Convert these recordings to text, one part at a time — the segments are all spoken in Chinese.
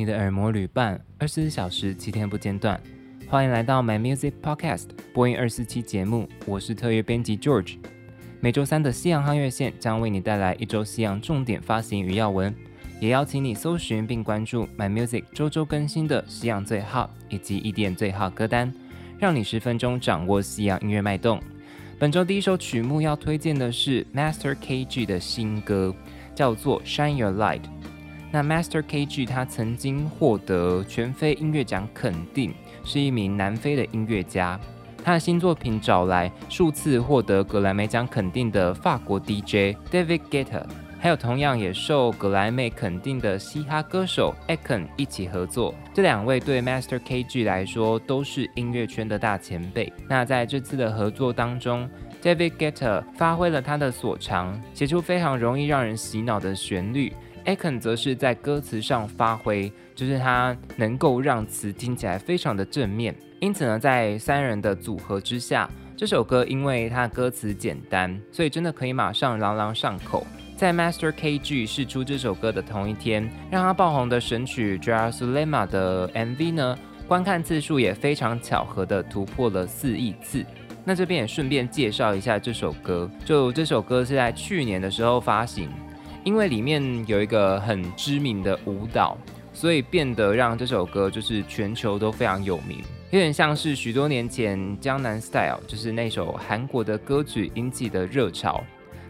你的耳膜旅伴，二十四小时七天不间断。欢迎来到 My Music Podcast 播音二四七节目，我是特约编辑 George。每周三的西洋夯乐线将为你带来一周西洋重点发行与要闻，也邀请你搜寻并关注 My Music 周周更新的西洋最好以及一点最好歌单，让你十分钟掌握西洋音乐脉动。本周第一首曲目要推荐的是 Master KG 的新歌。叫做 Shine Your Light。那 Master KG 他曾经获得全非音乐奖肯定，是一名南非的音乐家。他的新作品找来数次获得格莱美奖肯定的法国 DJ David Guetta，还有同样也受格莱美肯定的嘻哈歌手 Akon 一起合作。这两位对 Master KG 来说都是音乐圈的大前辈。那在这次的合作当中，David Guetta 发挥了他的所长，写出非常容易让人洗脑的旋律。Aken 则是在歌词上发挥，就是他能够让词听起来非常的正面。因此呢，在三人的组合之下，这首歌因为它歌词简单，所以真的可以马上朗朗上口。在 Master KG 试出这首歌的同一天，让他爆红的神曲《Jerusalema》的 MV 呢，观看次数也非常巧合的突破了四亿次。那这边也顺便介绍一下这首歌，就这首歌是在去年的时候发行，因为里面有一个很知名的舞蹈，所以变得让这首歌就是全球都非常有名，有点像是许多年前《江南 Style》就是那首韩国的歌曲引起的热潮，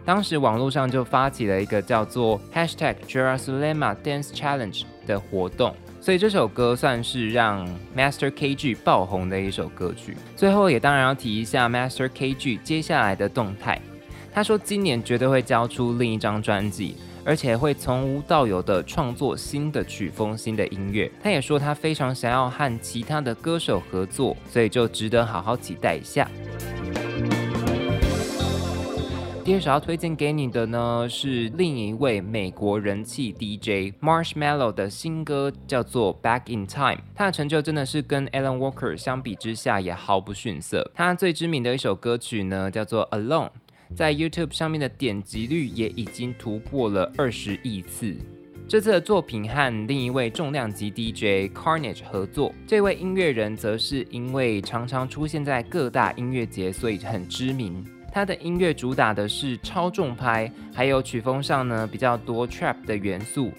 当时网络上就发起了一个叫做 Hashtag Jerusalema Dance Challenge 的活动。所以这首歌算是让 Master KG 爆红的一首歌曲。最后也当然要提一下 Master KG 接下来的动态。他说今年绝对会交出另一张专辑，而且会从无到有的创作新的曲风、新的音乐。他也说他非常想要和其他的歌手合作，所以就值得好好期待一下。第二首要推荐给你的呢，是另一位美国人气 DJ Marshmello 的新歌，叫做《Back in Time》。他的成就真的是跟 Alan Walker 相比之下也毫不逊色。他最知名的一首歌曲呢，叫做《Alone》，在 YouTube 上面的点击率也已经突破了二十亿次。这次的作品和另一位重量级 DJ Carnage 合作，这位音乐人则是因为常常出现在各大音乐节，所以很知名。他的音乐主打的是超重拍，还有曲风上呢比较多 trap 的元素。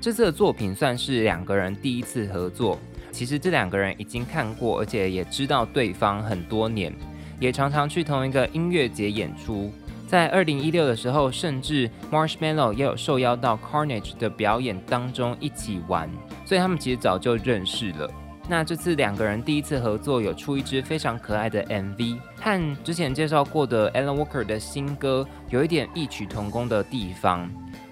这次的作品算是两个人第一次合作。其实这两个人已经看过，而且也知道对方很多年，也常常去同一个音乐节演出。在二零一六的时候，甚至 Marshmallow 也有受邀到 Carnage 的表演当中一起玩，所以他们其实早就认识了。那这次两个人第一次合作，有出一支非常可爱的 MV，和之前介绍过的 Alan Walker 的新歌有一点异曲同工的地方，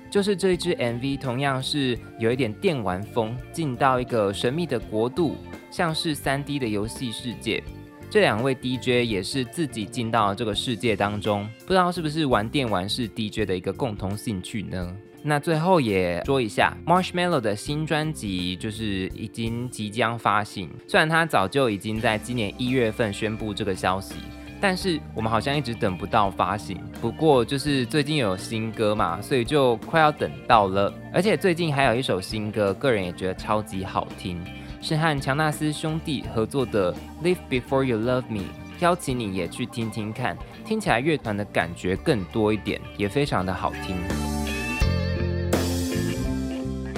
就是这一支 MV 同样是有一点电玩风，进到一个神秘的国度，像是 3D 的游戏世界。这两位 DJ 也是自己进到这个世界当中，不知道是不是玩电玩是 DJ 的一个共同兴趣呢？那最后也说一下，Marshmello 的新专辑就是已经即将发行。虽然他早就已经在今年一月份宣布这个消息，但是我们好像一直等不到发行。不过就是最近有新歌嘛，所以就快要等到了。而且最近还有一首新歌，个人也觉得超级好听，是和强纳斯兄弟合作的《Live Before You Love Me》，邀请你也去听听看，听起来乐团的感觉更多一点，也非常的好听。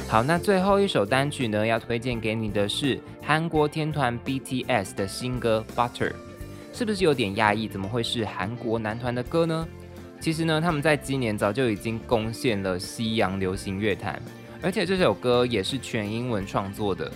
好，那最后一首单曲呢，要推荐给你的是韩国天团 BTS 的新歌《Butter》，是不是有点压抑？怎么会是韩国男团的歌呢？其实呢，他们在今年早就已经攻陷了西洋流行乐坛，而且这首歌也是全英文创作的。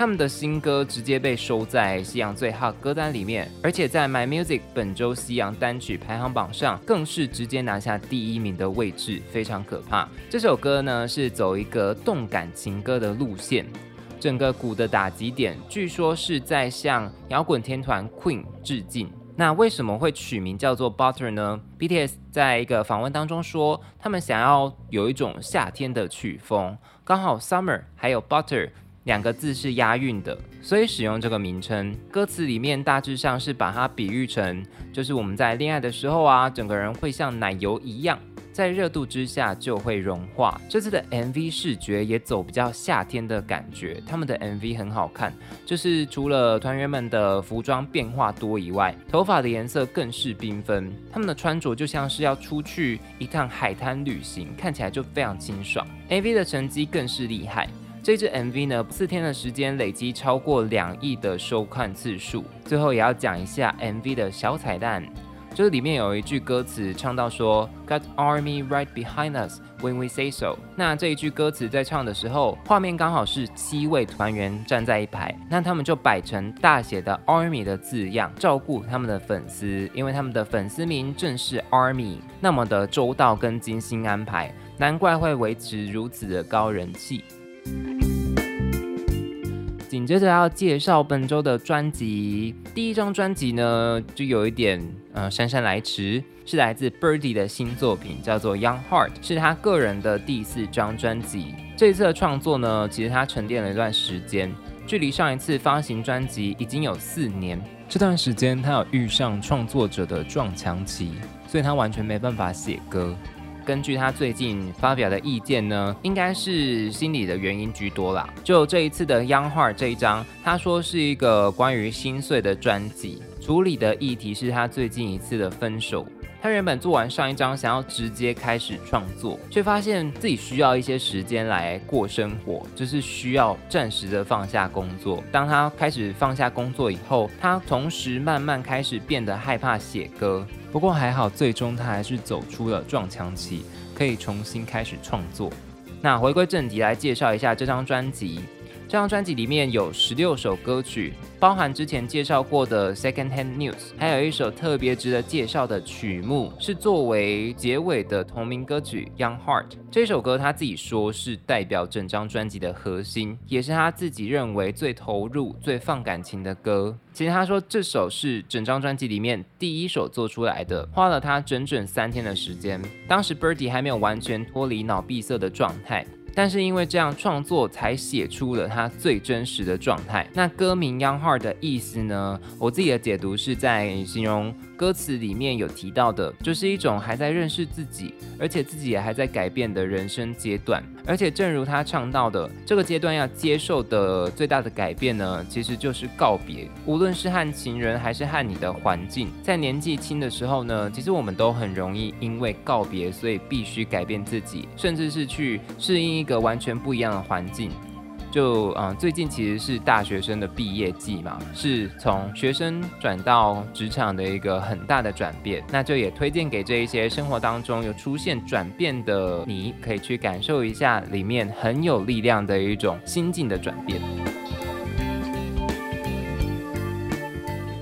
他们的新歌直接被收在西洋最 hot 歌单里面，而且在 My Music 本周西洋单曲排行榜上更是直接拿下第一名的位置，非常可怕。这首歌呢是走一个动感情歌的路线，整个鼓的打击点据说是在向摇滚天团 Queen 致敬。那为什么会取名叫做 Butter 呢？BTS 在一个访问当中说，他们想要有一种夏天的曲风，刚好 Summer 还有 Butter。两个字是押韵的，所以使用这个名称。歌词里面大致上是把它比喻成，就是我们在恋爱的时候啊，整个人会像奶油一样，在热度之下就会融化。这次的 MV 视觉也走比较夏天的感觉，他们的 MV 很好看，就是除了团员们的服装变化多以外，头发的颜色更是缤纷。他们的穿着就像是要出去一趟海滩旅行，看起来就非常清爽。MV 的成绩更是厉害。这支 MV 呢，四天的时间累积超过两亿的收看次数。最后也要讲一下 MV 的小彩蛋，就是里面有一句歌词唱到说 “Got Army right behind us when we say so”。那这一句歌词在唱的时候，画面刚好是七位团员站在一排，那他们就摆成大写的 Army 的字样，照顾他们的粉丝，因为他们的粉丝名正是 Army，那么的周到跟精心安排，难怪会维持如此的高人气。紧接着要介绍本周的专辑，第一张专辑呢就有一点呃姗姗来迟，是来自 Birdy 的新作品，叫做 Young Heart，是他个人的第四张专辑。这一次的创作呢，其实他沉淀了一段时间，距离上一次发行专辑已经有四年。这段时间他有遇上创作者的撞墙期，所以他完全没办法写歌。根据他最近发表的意见呢，应该是心理的原因居多啦。就这一次的《央画》这一张，他说是一个关于心碎的专辑，处理的议题是他最近一次的分手。他原本做完上一张，想要直接开始创作，却发现自己需要一些时间来过生活，就是需要暂时的放下工作。当他开始放下工作以后，他同时慢慢开始变得害怕写歌。不过还好，最终他还是走出了撞墙期，可以重新开始创作。那回归正题来介绍一下这张专辑。这张专辑里面有十六首歌曲，包含之前介绍过的《Second Hand News》，还有一首特别值得介绍的曲目，是作为结尾的同名歌曲《Young Heart》。这首歌他自己说是代表整张专辑的核心，也是他自己认为最投入、最放感情的歌。其实他说这首是整张专辑里面第一首做出来的，花了他整整三天的时间。当时 Birdy 还没有完全脱离脑闭塞的状态。但是因为这样创作，才写出了他最真实的状态。那歌名《Young Heart》的意思呢？我自己的解读是在形容。歌词里面有提到的，就是一种还在认识自己，而且自己也还在改变的人生阶段。而且正如他唱到的，这个阶段要接受的最大的改变呢，其实就是告别。无论是和情人，还是和你的环境，在年纪轻的时候呢，其实我们都很容易因为告别，所以必须改变自己，甚至是去适应一个完全不一样的环境。就嗯，最近其实是大学生的毕业季嘛，是从学生转到职场的一个很大的转变。那就也推荐给这一些生活当中有出现转变的你，可以去感受一下里面很有力量的一种心境的转变。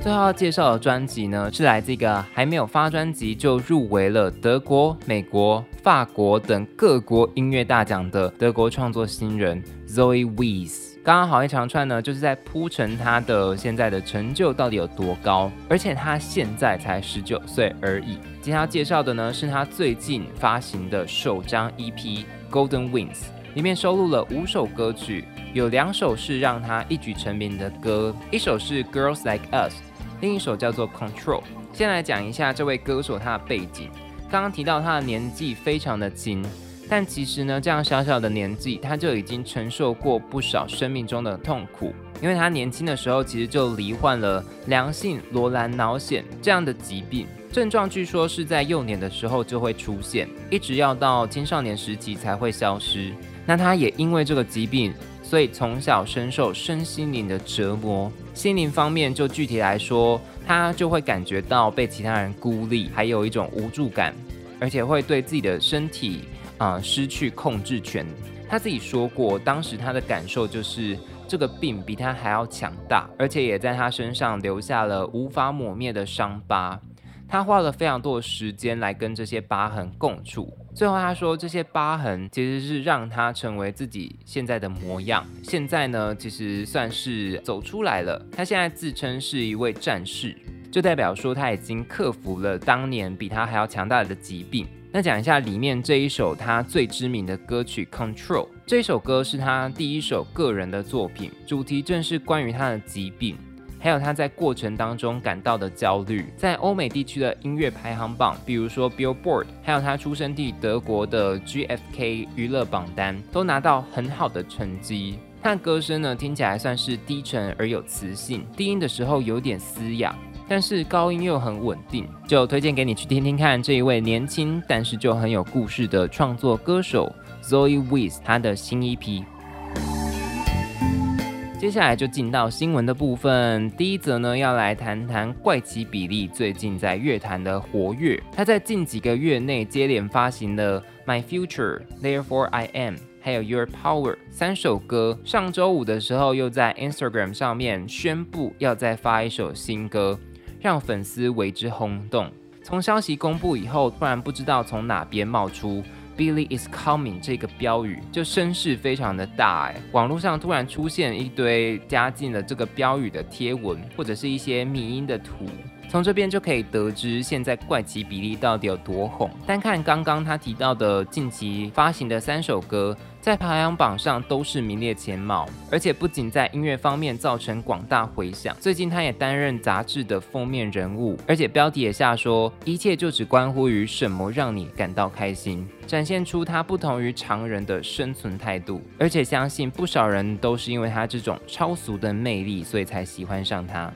最后要介绍的专辑呢，是来自一个还没有发专辑就入围了德国、美国、法国等各国音乐大奖的德国创作新人 Zoe Wees。刚刚好一长串呢，就是在铺陈他的现在的成就到底有多高，而且他现在才十九岁而已。今天要介绍的呢，是他最近发行的首张 EP《Golden Wings》，里面收录了五首歌曲，有两首是让他一举成名的歌，一首是《Girls Like Us》。另一首叫做《Control》。先来讲一下这位歌手他的背景。刚刚提到他的年纪非常的轻，但其实呢，这样小小的年纪，他就已经承受过不少生命中的痛苦。因为他年轻的时候，其实就罹患了良性罗兰脑癬这样的疾病，症状据说是在幼年的时候就会出现，一直要到青少年时期才会消失。那他也因为这个疾病。所以从小深受身心灵的折磨，心灵方面就具体来说，他就会感觉到被其他人孤立，还有一种无助感，而且会对自己的身体啊、失去控制权。他自己说过，当时他的感受就是这个病比他还要强大，而且也在他身上留下了无法抹灭的伤疤。他花了非常多的时间来跟这些疤痕共处，最后他说，这些疤痕其实是让他成为自己现在的模样。现在呢，其实算是走出来了。他现在自称是一位战士，就代表说他已经克服了当年比他还要强大的疾病。那讲一下里面这一首他最知名的歌曲《Control》，这首歌是他第一首个人的作品，主题正是关于他的疾病。还有他在过程当中感到的焦虑。在欧美地区的音乐排行榜，比如说 Billboard，还有他出生地德国的 GFK 娱乐榜单，都拿到很好的成绩。他的歌声呢，听起来算是低沉而有磁性，低音的时候有点嘶哑，但是高音又很稳定，就推荐给你去听听看这一位年轻但是就很有故事的创作歌手 Zoe Wiss 他的新 EP。接下来就进到新闻的部分，第一则呢要来谈谈怪奇比利最近在乐坛的活跃。他在近几个月内接连发行了《My Future》、《Therefore I Am》还有《Your Power》三首歌。上周五的时候又在 Instagram 上面宣布要再发一首新歌，让粉丝为之轰动。从消息公布以后，突然不知道从哪边冒出。Billy is coming 这个标语就声势非常的大哎，网络上突然出现一堆加进了这个标语的贴文，或者是一些迷音的图，从这边就可以得知现在怪奇比例到底有多红。单看刚刚他提到的近期发行的三首歌。在排行榜上都是名列前茅，而且不仅在音乐方面造成广大回响，最近他也担任杂志的封面人物，而且标题也下说一切就只关乎于什么让你感到开心，展现出他不同于常人的生存态度，而且相信不少人都是因为他这种超俗的魅力，所以才喜欢上他。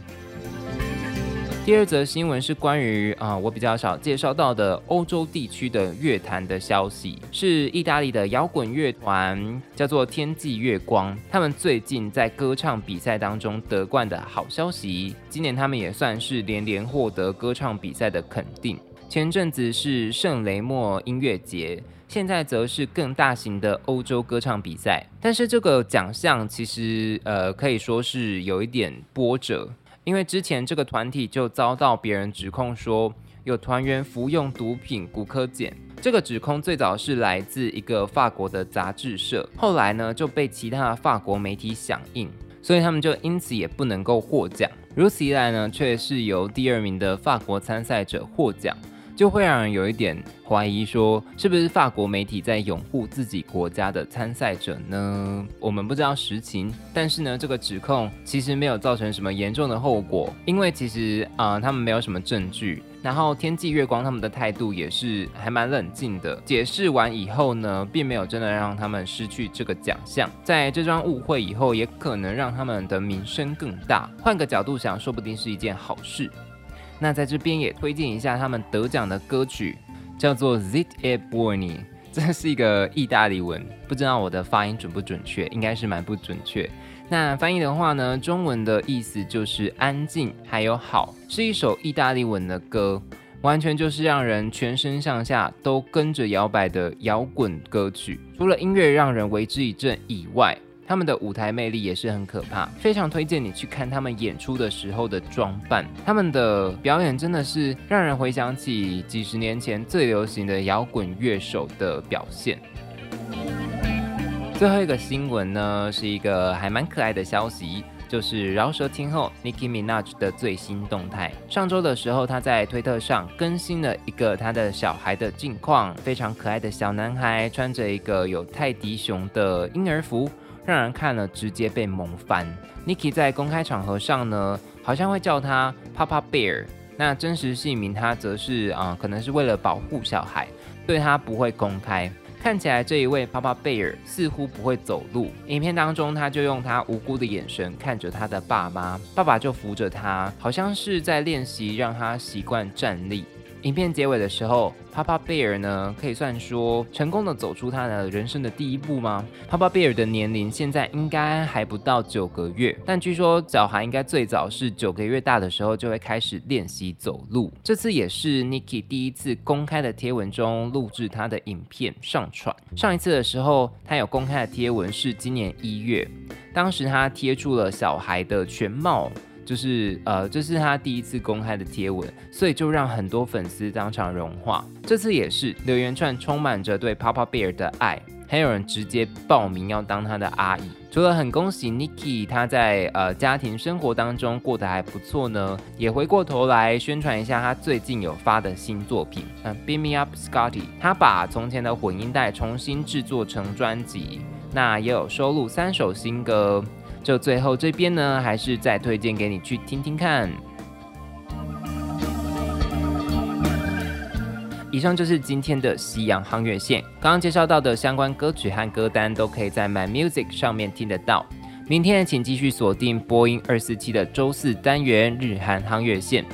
第二则新闻是关于啊、我比较少介绍到的欧洲地区的乐坛的消息，是意大利的摇滚乐团叫做天际月光，他们最近在歌唱比赛当中得冠的好消息。今年他们也算是连连获得歌唱比赛的肯定。前阵子是圣雷莫音乐节，现在则是更大型的欧洲歌唱比赛。但是这个奖项其实呃可以说是有一点波折。因为之前这个团体就遭到别人指控说有团员服用毒品骨科碱，这个指控最早是来自一个法国的杂志社，后来呢就被其他法国媒体响应，所以他们就因此也不能够获奖。如此一来呢，却是由第二名的法国参赛者获奖。就会让人有一点怀疑，说是不是法国媒体在拥护自己国家的参赛者呢？我们不知道实情，但是呢，这个指控其实没有造成什么严重的后果，因为其实啊、他们没有什么证据。然后天际月光他们的态度也是还蛮冷静的，解释完以后呢，并没有真的让他们失去这个奖项。在这桩误会以后，也可能让他们的名声更大。换个角度想，说不定是一件好事。那在这边也推荐一下他们得奖的歌曲，叫做 Zit e Buoni，这是一个意大利文，不知道我的发音准不准确，应该是蛮不准确。那翻译的话呢，中文的意思就是安静还有好，是一首意大利文的歌，完全就是让人全身上下都跟着摇摆的摇滚歌曲。除了音乐让人为之一振以外，他们的舞台魅力也是很可怕，非常推荐你去看他们演出的时候的装扮，他们的表演真的是让人回想起几十年前最流行的摇滚乐手的表现。最后一个新闻呢，是一个还蛮可爱的消息，就是饶舌天后 Nicki Minaj 的最新动态。上周的时候，他在推特上更新了一个他的小孩的近况，非常可爱的小男孩，穿着一个有泰迪熊的婴儿服。让人看了直接被萌翻。Nicki 在公开场合上呢，好像会叫他 Papa Bear，那真实姓名他则是啊、可能是为了保护小孩，对他不会公开。看起来这一位 Papa Bear 似乎不会走路。影片当中，他就用他无辜的眼神看着他的爸妈，爸爸就扶着他，好像是在练习让他习惯站立。影片结尾的时候，Papa Bear 呢，可以算说成功的走出他的人生的第一步吗？Papa Bear 的年龄现在应该还不到九个月，但据说小孩应该最早是九个月大的时候就会开始练习走路。这次也是 Nikki 第一次公开的贴文中录制他的影片上传。上一次的时候，他有公开的贴文是今年一月，当时他贴出了小孩的全貌。就是呃，这是他第一次公开的贴文，所以就让很多粉丝当场融化。这次也是留言串充满着对 Papa Bear 的爱，还有人直接报名要当他的阿姨。除了很恭喜 Nicki 他在呃家庭生活当中过得还不错呢，也回过头来宣传一下他最近有发的新作品，嗯，Beam Me Up Scotty，他把从前的混音带重新制作成专辑，那也有收录三首新歌。就最后这边呢，还是再推荐给你去听听看。以上就是今天的西洋夯月线，刚刚介绍到的相关歌曲和歌单都可以在 My Music 上面听得到。明天请继续锁定播音二四七的周四单元日韩夯月线，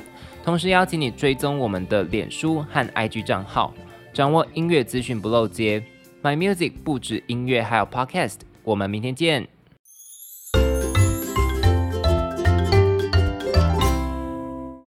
同时邀请你追踪我们的脸书和 IG 账号，掌握音乐资讯不漏接。My Music 不止音乐，还有 Podcast。我们明天见。